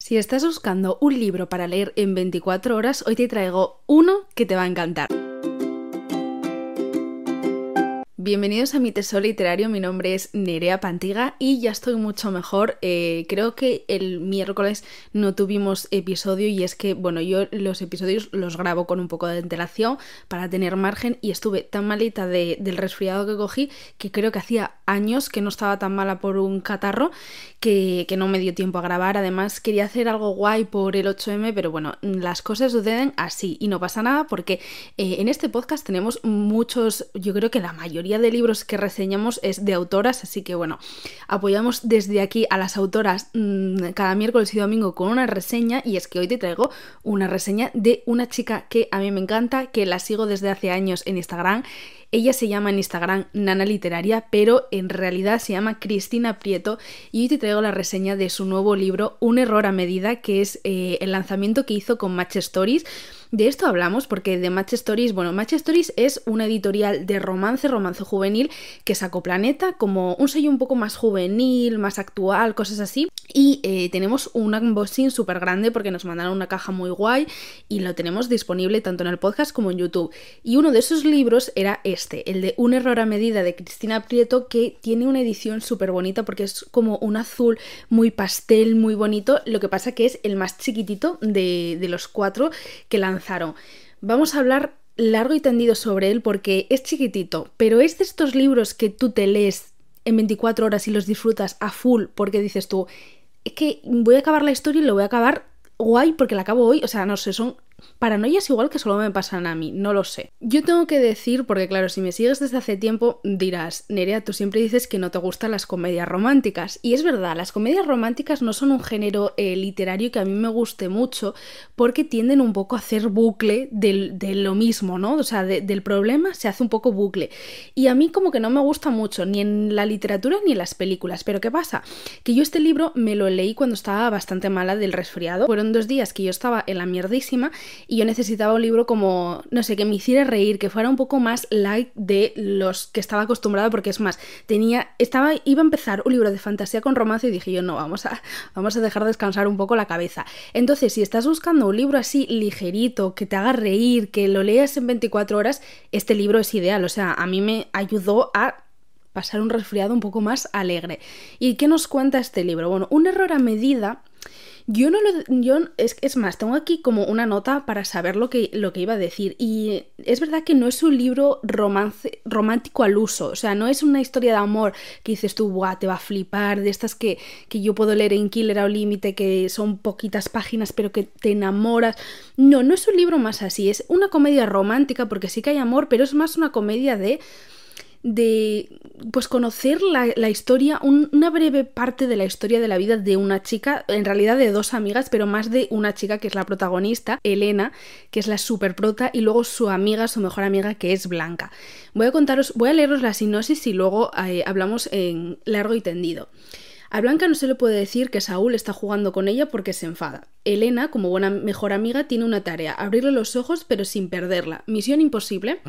Si estás buscando un libro para leer en 24 horas, hoy te traigo uno que te va a encantar. Bienvenidos a mi tesoro literario, mi nombre es Nerea Pantiga y ya estoy mucho mejor. Eh, creo que el miércoles no tuvimos episodio y es que, bueno, yo los episodios los grabo con un poco de antelación para tener margen y estuve tan malita del resfriado que cogí que creo que hacía años que no estaba tan mala por un catarro que, no me dio tiempo a grabar. Además quería hacer algo guay por el 8M, pero bueno, las cosas suceden así y no pasa nada porque eh, en este podcast tenemos muchos, yo creo que la mayoría de libros que reseñamos es de autoras, así que bueno, apoyamos desde aquí a las autoras mmm, cada miércoles y domingo con una reseña y es que hoy te traigo una reseña de una chica que a mí me encanta, que la sigo desde hace años en Instagram. Ella se llama en Instagram Nana Literaria, pero en realidad se llama Cristina Prieto y hoy te traigo la reseña de su nuevo libro Un error a medida, que es eh, el lanzamiento que hizo con Match Stories. De esto hablamos porque de Match Stories, bueno, Match Stories es una editorial de romance, romance juvenil que sacó Planeta como un sello un poco más juvenil, más actual, cosas así. Y eh, tenemos un unboxing súper grande porque nos mandaron una caja muy guay y lo tenemos disponible tanto en el podcast como en YouTube. Y uno de esos libros era este, el de Un error a medida de Cristina Prieto, que tiene una edición súper bonita porque es como un azul muy pastel, muy bonito. Lo que pasa que es el más chiquitito de, de los cuatro que lanzó Vamos a hablar largo y tendido sobre él porque es chiquitito, pero es de estos libros que tú te lees en 24 horas y los disfrutas a full porque dices tú, es que voy a acabar la historia y lo voy a acabar guay porque la acabo hoy, o sea, no sé, son Paranoias igual que solo me pasan a mí, no lo sé. Yo tengo que decir, porque claro, si me sigues desde hace tiempo, dirás, Nerea, tú siempre dices que no te gustan las comedias románticas. Y es verdad, las comedias románticas no son un género eh, literario que a mí me guste mucho, porque tienden un poco a hacer bucle de lo mismo, ¿no? O sea, del problema se hace un poco bucle. Y a mí como que no me gusta mucho, ni en la literatura ni en las películas. Pero ¿qué pasa? Que yo este libro me lo leí cuando estaba bastante mala del resfriado. Fueron dos días que yo estaba en la mierdísima y yo necesitaba un libro como, no sé, que me hiciera reír, que fuera un poco más light de los que estaba acostumbrada, porque es más, tenía, estaba, iba a empezar un libro de fantasía con romance y dije yo, no, vamos a, vamos a dejar descansar un poco la cabeza. Entonces, si estás buscando un libro así ligerito, que te haga reír, que lo leas en 24 horas, este libro es ideal, o sea, a mí me ayudó a pasar un resfriado un poco más alegre. ¿Y qué nos cuenta este libro? Bueno, un error a medida yo no lo. Yo, es, es más, tengo aquí como una nota para saber lo que, lo que iba a decir. Y es verdad que no es un libro romance, romántico al uso. O sea, no es una historia de amor que dices tú, Buah, te va a flipar. De estas que, que yo puedo leer en Killer o Límite, que son poquitas páginas, pero que te enamoras. No, no es un libro más así. Es una comedia romántica, porque sí que hay amor, pero es más una comedia de de pues conocer la, historia, una breve parte de la historia de la vida de una chica, en realidad de dos amigas, pero más de una chica que es la protagonista, Elena, que es la super prota, y luego su amiga, su mejor amiga, que es Blanca. Voy a contaros, voy a leeros la sinopsis y luego eh, hablamos en largo y tendido. A Blanca no se le puede decir que Saúl está jugando con ella porque se enfada. Elena, como buena mejor amiga, tiene una tarea, abrirle los ojos pero sin perderla. Misión imposible.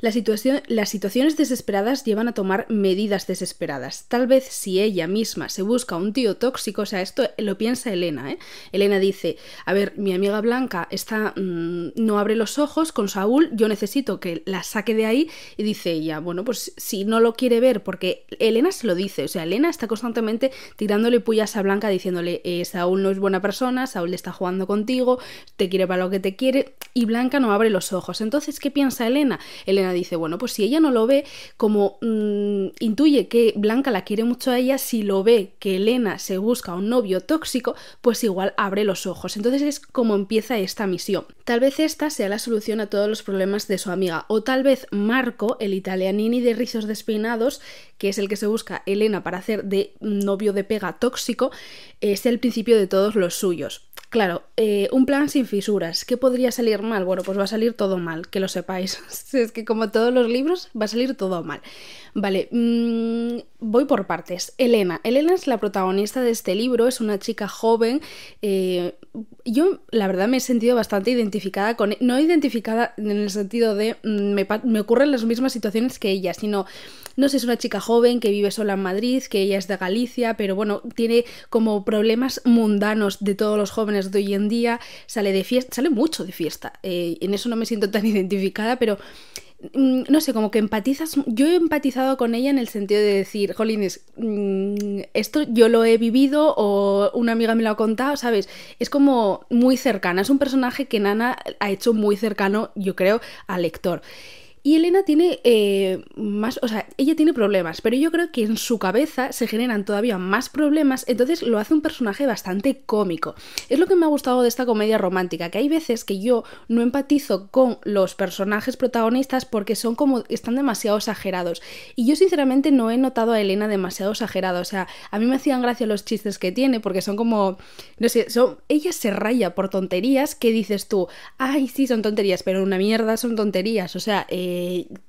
La situación, las situaciones desesperadas llevan a tomar medidas desesperadas. Tal vez si ella misma se busca un tío tóxico, o sea, esto lo piensa Elena, ¿eh? Elena dice, a ver, mi amiga Blanca está, mm, no abre los ojos con Saúl, yo necesito que la saque de ahí y dice ella, bueno, pues si no lo quiere ver, porque Elena se lo dice, o sea, Elena está constantemente tirándole pullas a Blanca diciéndole, eh, Saúl no es buena persona, Saúl está jugando contigo, te quiere para lo que te quiere, y Blanca no abre los ojos. Entonces, ¿qué piensa Elena? Elena dice, bueno, pues si ella no lo ve, como mm, intuye que Blanca la quiere mucho a ella, si lo ve que Elena se busca un novio tóxico, pues igual abre los ojos. Entonces es como empieza esta misión. Tal vez esta sea la solución a todos los problemas de su amiga, o tal vez Marco, el italianini de rizos despeinados, que es el que se busca Elena para hacer de novio de pega tóxico, es el principio de todos los suyos. Claro, eh, un plan sin fisuras. ¿Qué podría salir mal? Bueno, pues va a salir todo mal, que lo sepáis. es que como todos los libros, va a salir todo mal. Vale, mm, voy por partes. Elena. Elena es la protagonista de este libro, es una chica joven. Eh, yo, la verdad, me he sentido bastante identificada con. No identificada en el sentido de mm, me, me, ocurren las mismas situaciones que ella, sino. No sé, es una chica joven que vive sola en Madrid, que ella es de Galicia, pero bueno, tiene como problemas mundanos de todos los jóvenes de hoy en día. Sale de fiesta, sale mucho de fiesta. Eh, en eso no me siento tan identificada, pero Mm, no sé, como que empatizas. Yo he empatizado con ella en el sentido de decir, Jolines, mm, esto yo lo he vivido o una amiga me lo ha contado, ¿sabes? Es como muy cercana. Es un personaje que Nana ha hecho muy cercano, yo creo, al lector. Y Elena tiene eh, más, o sea, ella tiene problemas, pero yo creo que en su cabeza se generan todavía más problemas, entonces lo hace un personaje bastante cómico. Es lo que me ha gustado de esta comedia romántica, que hay veces que yo no empatizo con los personajes protagonistas porque son como, están demasiado exagerados. Y yo sinceramente no he notado a Elena demasiado exagerada, o sea, a mí me hacían gracia los chistes que tiene porque son como, no sé, son, ella se raya por tonterías que dices tú, ay, sí, son tonterías, pero una mierda son tonterías, o sea, eh,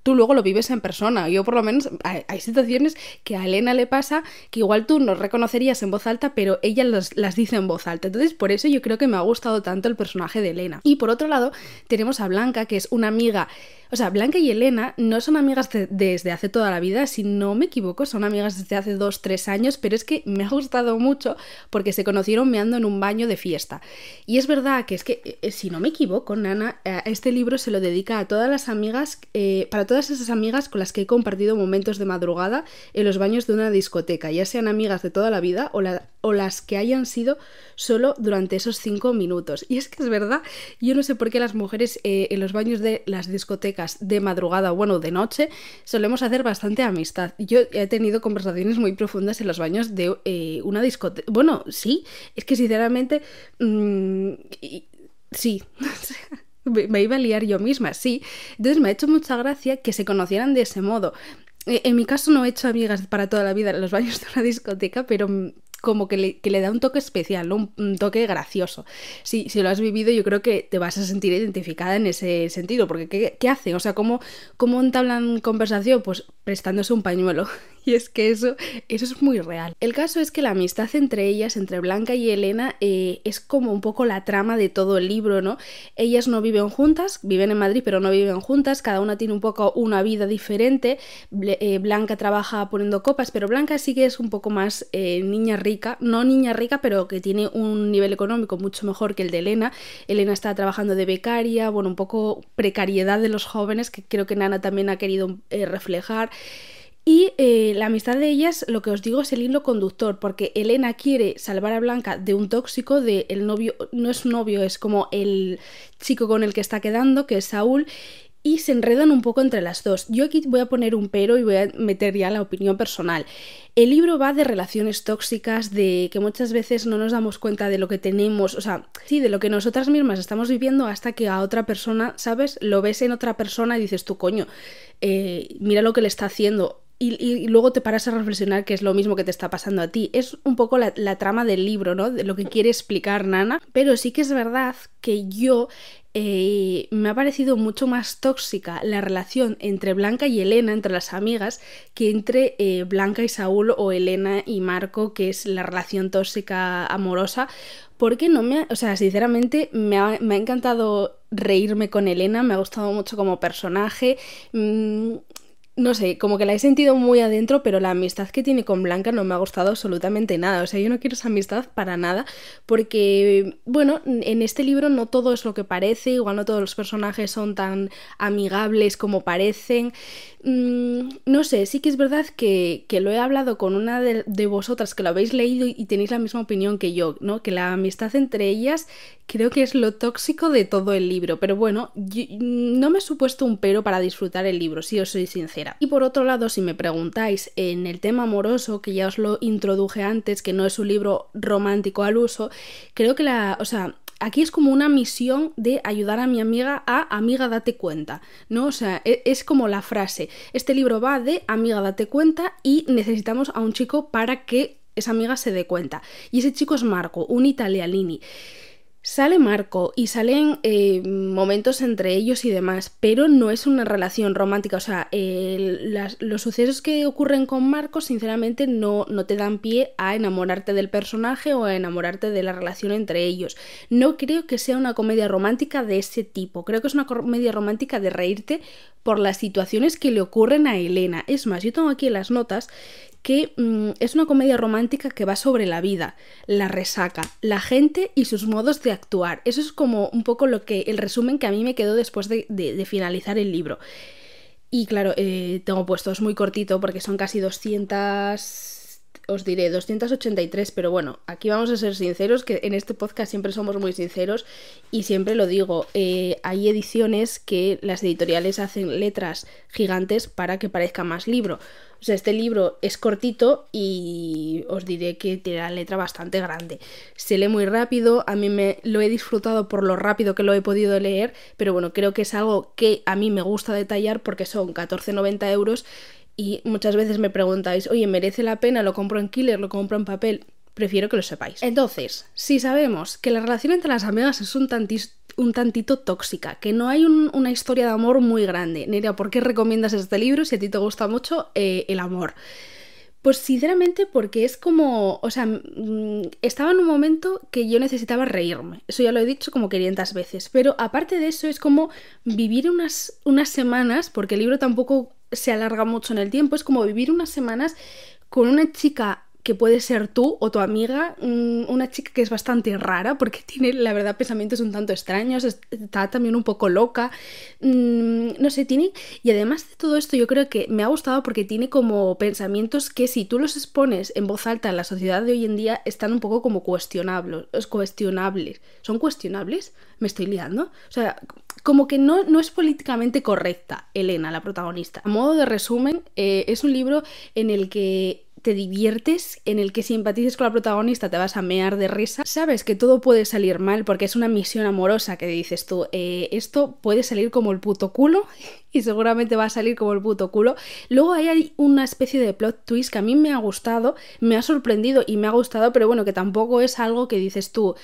tú luego lo vives en persona. Yo por lo menos hay, situaciones que a Elena le pasa que igual tú no reconocerías en voz alta, pero ella las dice en voz alta. Entonces por eso yo creo que me ha gustado tanto el personaje de Elena. Y por otro lado tenemos a Blanca, que es una amiga o sea, Blanca y Elena no son amigas desde hace toda la vida, si no me equivoco, son amigas desde hace dos, tres años, pero es que me ha gustado mucho porque se conocieron meando en un baño de fiesta. Y es verdad que es que, eh, eh, si no me equivoco, Nana, eh, este libro se lo dedica a todas las amigas, para todas esas amigas con las que he compartido momentos de madrugada en los baños de una discoteca, ya sean amigas de toda la vida o, o las que hayan sido solo durante esos cinco minutos. Y es que es verdad, yo no sé por qué las mujeres en los baños de las discotecas de madrugada, bueno, de noche, solemos hacer bastante amistad. Yo he tenido conversaciones muy profundas en los baños de eh, una discoteca. Bueno, sí, es que sinceramente, mm, sí. me iba a liar yo misma, sí. Entonces me ha hecho mucha gracia que se conocieran de ese modo. Eh, en mi caso no he hecho amigas para toda la vida en los baños de una discoteca, pero como que le, da un toque especial, un, toque gracioso. Si, si lo has vivido, yo creo que te vas a sentir identificada en ese sentido, porque ¿qué, qué hacen? O sea, ¿cómo, ¿cómo entablan conversación? Pues prestándose un pañuelo. Y es que eso, eso es muy real. El caso es que la amistad entre ellas, entre Blanca y Elena, eh, es como un poco la trama de todo el libro, ¿no? Ellas no viven juntas, viven en Madrid, pero no viven juntas, cada una tiene un poco una vida diferente. Eh, Blanca trabaja poniendo copas, pero Blanca sí que es un poco más eh, niña rica, no niña rica, pero que tiene un nivel económico mucho mejor que el de Elena. Elena está trabajando de becaria, bueno, un poco precariedad de los jóvenes, que creo que Nana también ha querido reflejar. Y eh, la amistad de ellas, lo que os digo, es el hilo conductor, porque Elena quiere salvar a Blanca de un tóxico, de el novio, no es novio, es como el chico con el que está quedando, que es Saúl, y se enredan un poco entre las dos. Yo aquí voy a poner un pero y voy a meter ya la opinión personal. El libro va de relaciones tóxicas, de que muchas veces no nos damos cuenta de lo que tenemos, o sea, sí, de lo que nosotras mismas estamos viviendo hasta que a otra persona, ¿sabes? Lo ves en otra persona y dices tú, coño, eh, mira lo que le está haciendo y, luego te paras a reflexionar que es lo mismo que te está pasando a ti. Es un poco la, trama del libro, ¿no? De lo que quiere explicar Nana. Pero sí que es verdad que yo eh, me ha parecido mucho más tóxica la relación entre Blanca y Elena, entre las amigas, que entre eh, Blanca y Saúl o Elena y Marco, que es la relación tóxica amorosa. Porque no me o sea, sinceramente me ha, me ha encantado reírme con Elena, me ha gustado mucho como personaje. Mm, no sé, como que la he sentido muy adentro, pero la amistad que tiene con Blanca no me ha gustado absolutamente nada. O sea, yo no quiero esa amistad para nada, porque, bueno, en este libro no todo es lo que parece, igual no todos los personajes son tan amigables como parecen. Mm, no sé, sí que es verdad que, lo he hablado con una de, de, vosotras que lo habéis leído y tenéis la misma opinión que yo, ¿no? Que la amistad entre ellas creo que es lo tóxico de todo el libro, pero bueno, no me he supuesto un pero para disfrutar el libro, si os soy sincera. Y por otro lado, si me preguntáis en el tema amoroso, que ya os lo introduje antes, que no es un libro romántico al uso, creo que la, o sea, aquí es como una misión de ayudar a mi amiga a amiga date cuenta, ¿no? O sea, e, es, como la frase, este libro va de amiga date cuenta y necesitamos a un chico para que esa amiga se dé cuenta. Y ese chico es Marco, un italianini. Sale Marco y salen eh, momentos entre ellos y demás, pero no es una relación romántica. O sea, los sucesos que ocurren con Marco, sinceramente, no, no te dan pie a enamorarte del personaje o a enamorarte de la relación entre ellos. No creo que sea una comedia romántica de ese tipo. Creo que es una comedia romántica de reírte por las situaciones que le ocurren a Elena. Es más, yo tengo aquí las notas que mm, es una comedia romántica que va sobre la vida, la resaca, la gente y sus modos de actuar. Eso es como un poco lo que el resumen que a mí me quedó después de, finalizar el libro. Y claro, eh, tengo puestos muy cortito porque son casi 200 os diré 283, pero bueno, aquí vamos a ser sinceros, que en este podcast siempre somos muy sinceros y siempre lo digo, eh, hay ediciones que las editoriales hacen letras gigantes para que parezca más libro. O sea, este libro es cortito y os diré que tiene la letra bastante grande. Se lee muy rápido, a mí me lo he disfrutado por lo rápido que lo he podido leer, pero bueno, creo que es algo que a mí me gusta detallar porque son 14,90 euros y muchas veces me preguntáis, oye, ¿merece la pena? ¿Lo compro en Killer? ¿Lo compro en papel? Prefiero que lo sepáis. Entonces, si sabemos que la relación entre las amigas es un, un tantito tóxica, que no hay una historia de amor muy grande, Nerea, ¿por qué recomiendas este libro si a ti te gusta mucho eh, el amor? Pues sinceramente porque es como, o sea, mm, estaba en un momento que yo necesitaba reírme, eso ya lo he dicho como 500 veces, pero aparte de eso es como vivir unas, unas semanas, porque el libro tampoco se alarga mucho en el tiempo, es como vivir unas semanas con una chica que puede ser tú o tu amiga, mm, una chica que es bastante rara porque tiene, la verdad, pensamientos un tanto extraños, está también un poco loca, mm, no sé, tiene... Y además de todo esto yo creo que me ha gustado porque tiene como pensamientos que si tú los expones en voz alta en la sociedad de hoy en día están un poco como cuestionables, cuestionables. ¿Son cuestionables? ¿Me estoy liando? O sea, como que no, no es políticamente correcta Elena, la protagonista. A modo de resumen, eh, es un libro en el que te diviertes, en el que simpatices con la protagonista, te vas a mear de risa. Sabes que todo puede salir mal porque es una misión amorosa que dices tú, eh, esto puede salir como el puto culo y seguramente va a salir como el puto culo. Luego hay una especie de plot twist que a mí me ha gustado, me ha sorprendido y me ha gustado, pero bueno, que tampoco es algo que dices tú,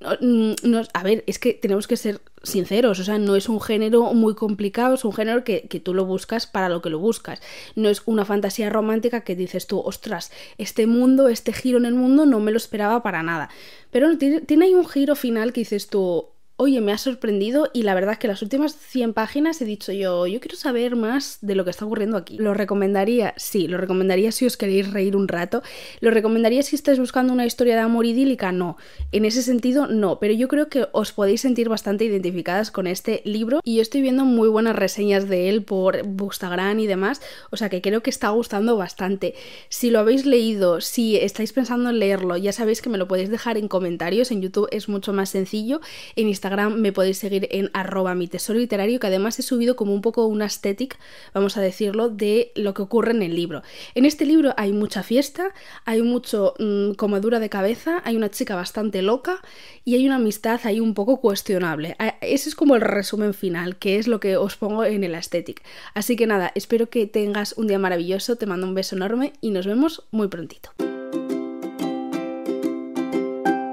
Mm, no, a ver, es que tenemos que ser sinceros, o sea, no es un género muy complicado, es un género que, que, tú lo buscas para lo que lo buscas. No es una fantasía romántica que dices tú, ostras, este mundo, este giro en el mundo no me lo esperaba para nada. Pero tiene, tiene ahí un giro final que dices tú, oye, me ha sorprendido y la verdad es que las últimas 100 páginas he dicho yo, yo quiero saber más de lo que está ocurriendo aquí. Lo recomendaría, sí, lo recomendaría si os queréis reír un rato. Lo recomendaría si estáis buscando una historia de amor idílica, no. En ese sentido, no, pero yo creo que os podéis sentir bastante identificadas con este libro y yo estoy viendo muy buenas reseñas de él por Instagram y demás, o sea que creo que está gustando bastante. Si lo habéis leído, si estáis pensando en leerlo, ya sabéis que me lo podéis dejar en comentarios, en YouTube es mucho más sencillo, en Instagram me podéis seguir en arroba mi tesoro literario, que además he subido como un poco una estética, vamos a decirlo, de lo que ocurre en el libro. En este libro hay mucha fiesta, hay mucho mmm, comadura de cabeza, hay una chica bastante loca y hay una amistad ahí un poco cuestionable. Ese es como el resumen final, que es lo que os pongo en el aesthetic. Así que nada, espero que tengas un día maravilloso, te mando un beso enorme y nos vemos muy prontito.